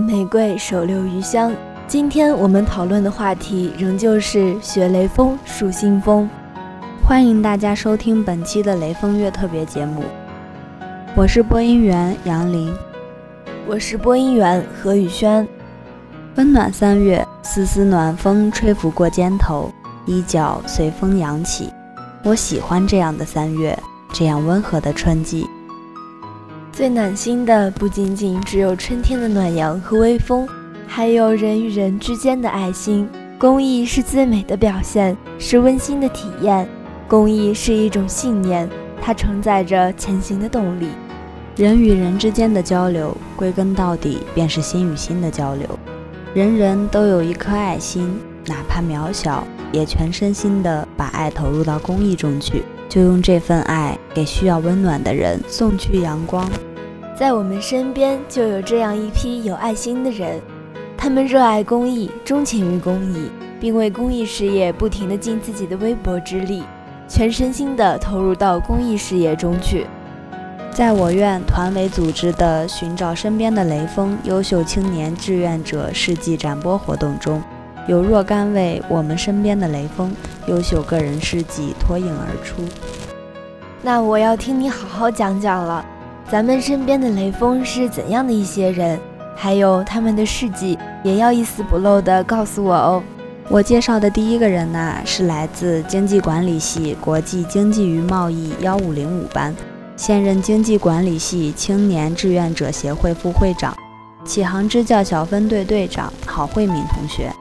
玫瑰，手留余香。今天我们讨论的话题仍旧是学雷锋，树新风。欢迎大家收听本期的雷锋月特别节目，我是播音员杨林，我是播音员何宇轩。温暖三月，丝丝暖风吹拂过肩头，衣角随风扬起。我喜欢这样的三月，这样温和的春季。最暖心的不仅仅只有春天的暖阳和微风，还有人与人之间的爱心。公益是最美的表现，是温馨的体验。公益是一种信念，它承载着前行的动力。人与人之间的交流，归根到底便是心与心的交流。人人都有一颗爱心，哪怕渺小，也全身心的把爱投入到公益中去，就用这份爱给需要温暖的人送去阳光。在我们身边就有这样一批有爱心的人，他们热爱公益，钟情于公益，并为公益事业不停地尽自己的微薄之力。全身心地投入到公益事业中去。在我院团委组织的“寻找身边的雷锋”优秀青年志愿者事迹展播活动中，有若干位我们身边的雷锋优秀个人事迹脱颖而出。那我要听你好好讲讲了，咱们身边的雷锋是怎样的一些人？还有他们的事迹，也要一丝不漏地告诉我哦。我介绍的第一个人呢，是来自经济管理系国际经济与贸易幺五零五班，现任经济管理系青年志愿者协会副会长，启航支教小分队队长郝慧敏同学。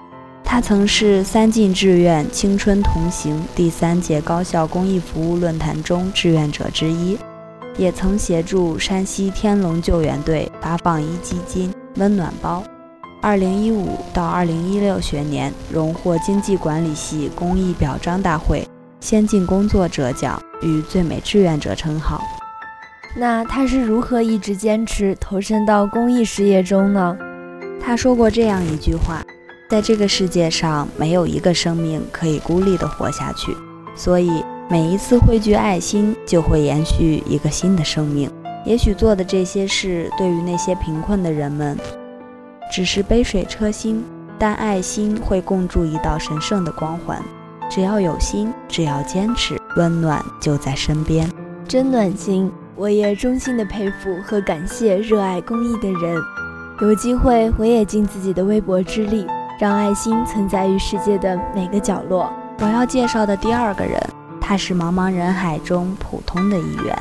他曾是三进志愿青春同行第三届高校公益服务论坛中志愿者之一，也曾协助山西天龙救援队发放一基金温暖包。二零一五到二零一六学年，荣获经济管理系公益表彰大会先进工作者奖与最美志愿者称号。那他是如何一直坚持投身到公益事业中呢？他说过这样一句话：“在这个世界上，没有一个生命可以孤立地活下去，所以每一次汇聚爱心，就会延续一个新的生命。也许做的这些事，对于那些贫困的人们。”只是杯水车薪，但爱心会共筑一道神圣的光环。只要有心，只要坚持，温暖就在身边，真暖心。我也衷心的佩服和感谢热爱公益的人。有机会，我也尽自己的微薄之力，让爱心存在于世界的每个角落。我要介绍的第二个人，他是茫茫人海中普通的一员。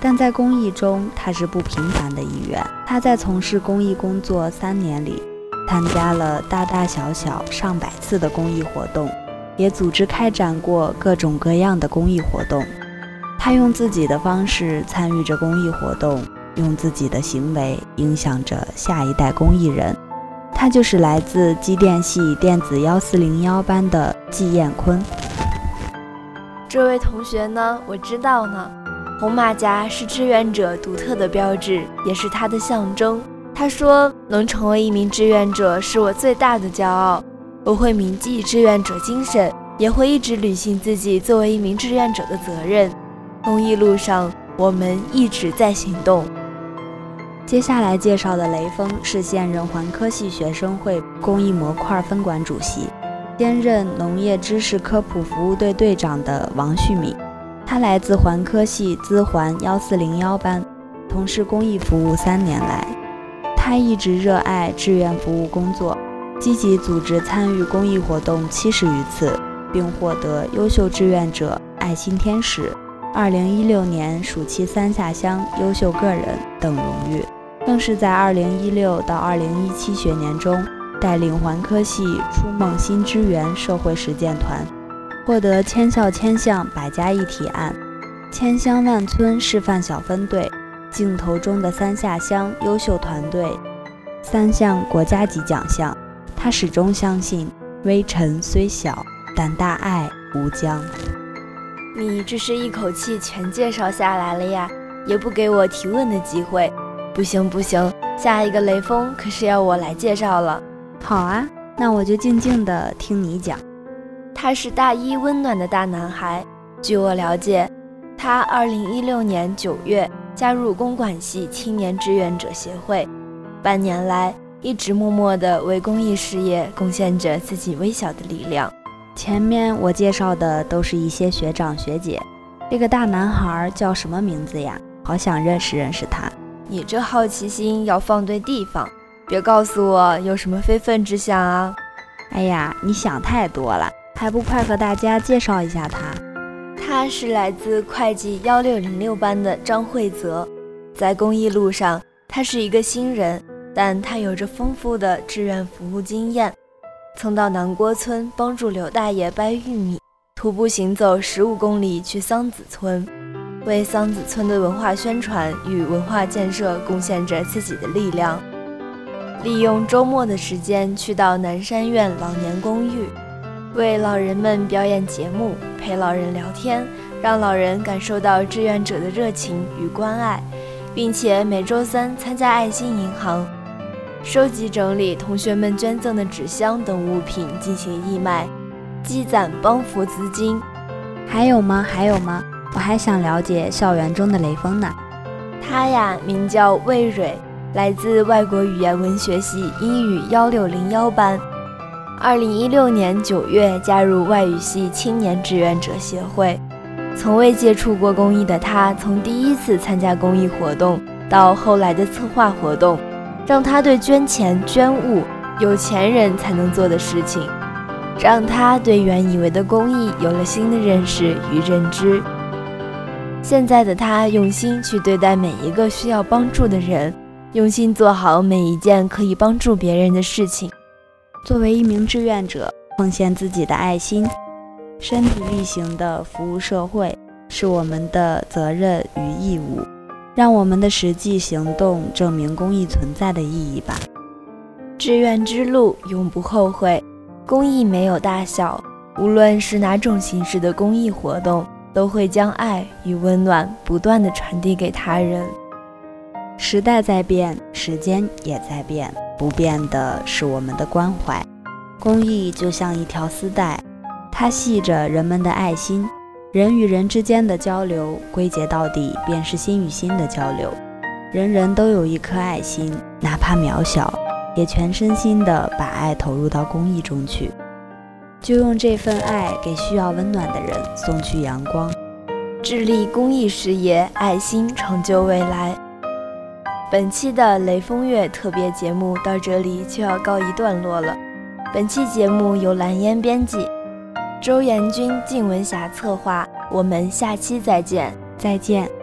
但在公益中，他是不平凡的一员。他在从事公益工作三年里，参加了大大小小上百次的公益活动，也组织开展过各种各样的公益活动。他用自己的方式参与着公益活动，用自己的行为影响着下一代公益人。他就是来自机电系电子幺四零幺班的季彦坤。这位同学呢，我知道呢。红马甲是志愿者独特的标志，也是他的象征。他说：“能成为一名志愿者是我最大的骄傲，我会铭记志愿者精神，也会一直履行自己作为一名志愿者的责任。公益路上，我们一直在行动。”接下来介绍的雷锋是现任环科系学生会公益模块分管主席，兼任农业知识科普服务队队长的王旭敏。他来自环科系资环幺四零幺班，从事公益服务三年来，他一直热爱志愿服务工作，积极组织参与公益活动七十余次，并获得优秀志愿者、爱心天使、二零一六年暑期三下乡优秀个人等荣誉，更是在二零一六到二零一七学年中，带领环科系初梦新支援社会实践团。获得千校千项百家一体案、千乡万村示范小分队、镜头中的三下乡优秀团队三项国家级奖项。他始终相信，微尘虽小，但大爱无疆。你这是一口气全介绍下来了呀，也不给我提问的机会。不行不行，下一个雷锋可是要我来介绍了。好啊，那我就静静的听你讲。他是大一温暖的大男孩。据我了解，他2016年9月加入公管系青年志愿者协会，半年来一直默默地为公益事业贡献着自己微小的力量。前面我介绍的都是一些学长学姐，这个大男孩叫什么名字呀？好想认识认识他。你这好奇心要放对地方，别告诉我有什么非分之想啊！哎呀，你想太多了，还不快和大家介绍一下他？他是来自会计幺六零六班的张惠泽，在公益路上，他是一个新人，但他有着丰富的志愿服务经验，曾到南郭村帮助刘大爷掰玉米，徒步行走十五公里去桑梓村。为桑梓村的文化宣传与文化建设贡献着自己的力量，利用周末的时间去到南山院老年公寓，为老人们表演节目，陪老人聊天，让老人感受到志愿者的热情与关爱，并且每周三参加爱心银行，收集整理同学们捐赠的纸箱等物品进行义卖，积攒帮扶资金。还有吗？还有吗？我还想了解校园中的雷锋呢。他呀，名叫魏蕊，来自外国语言文学系英语幺六零幺班。二零一六年九月加入外语系青年志愿者协会。从未接触过公益的他，从第一次参加公益活动到后来的策划活动，让他对捐钱捐物有钱人才能做的事情，让他对原以为的公益有了新的认识与认知。现在的他用心去对待每一个需要帮助的人，用心做好每一件可以帮助别人的事情。作为一名志愿者，奉献自己的爱心，身体力行地服务社会，是我们的责任与义务。让我们的实际行动证明公益存在的意义吧。志愿之路永不后悔，公益没有大小，无论是哪种形式的公益活动。都会将爱与温暖不断的传递给他人。时代在变，时间也在变，不变的是我们的关怀。公益就像一条丝带，它系着人们的爱心。人与人之间的交流，归结到底便是心与心的交流。人人都有一颗爱心，哪怕渺小，也全身心的把爱投入到公益中去。就用这份爱给需要温暖的人送去阳光，致力公益事业，爱心成就未来。本期的雷锋月特别节目到这里就要告一段落了。本期节目由蓝烟编辑，周延军、靳文霞策划。我们下期再见，再见。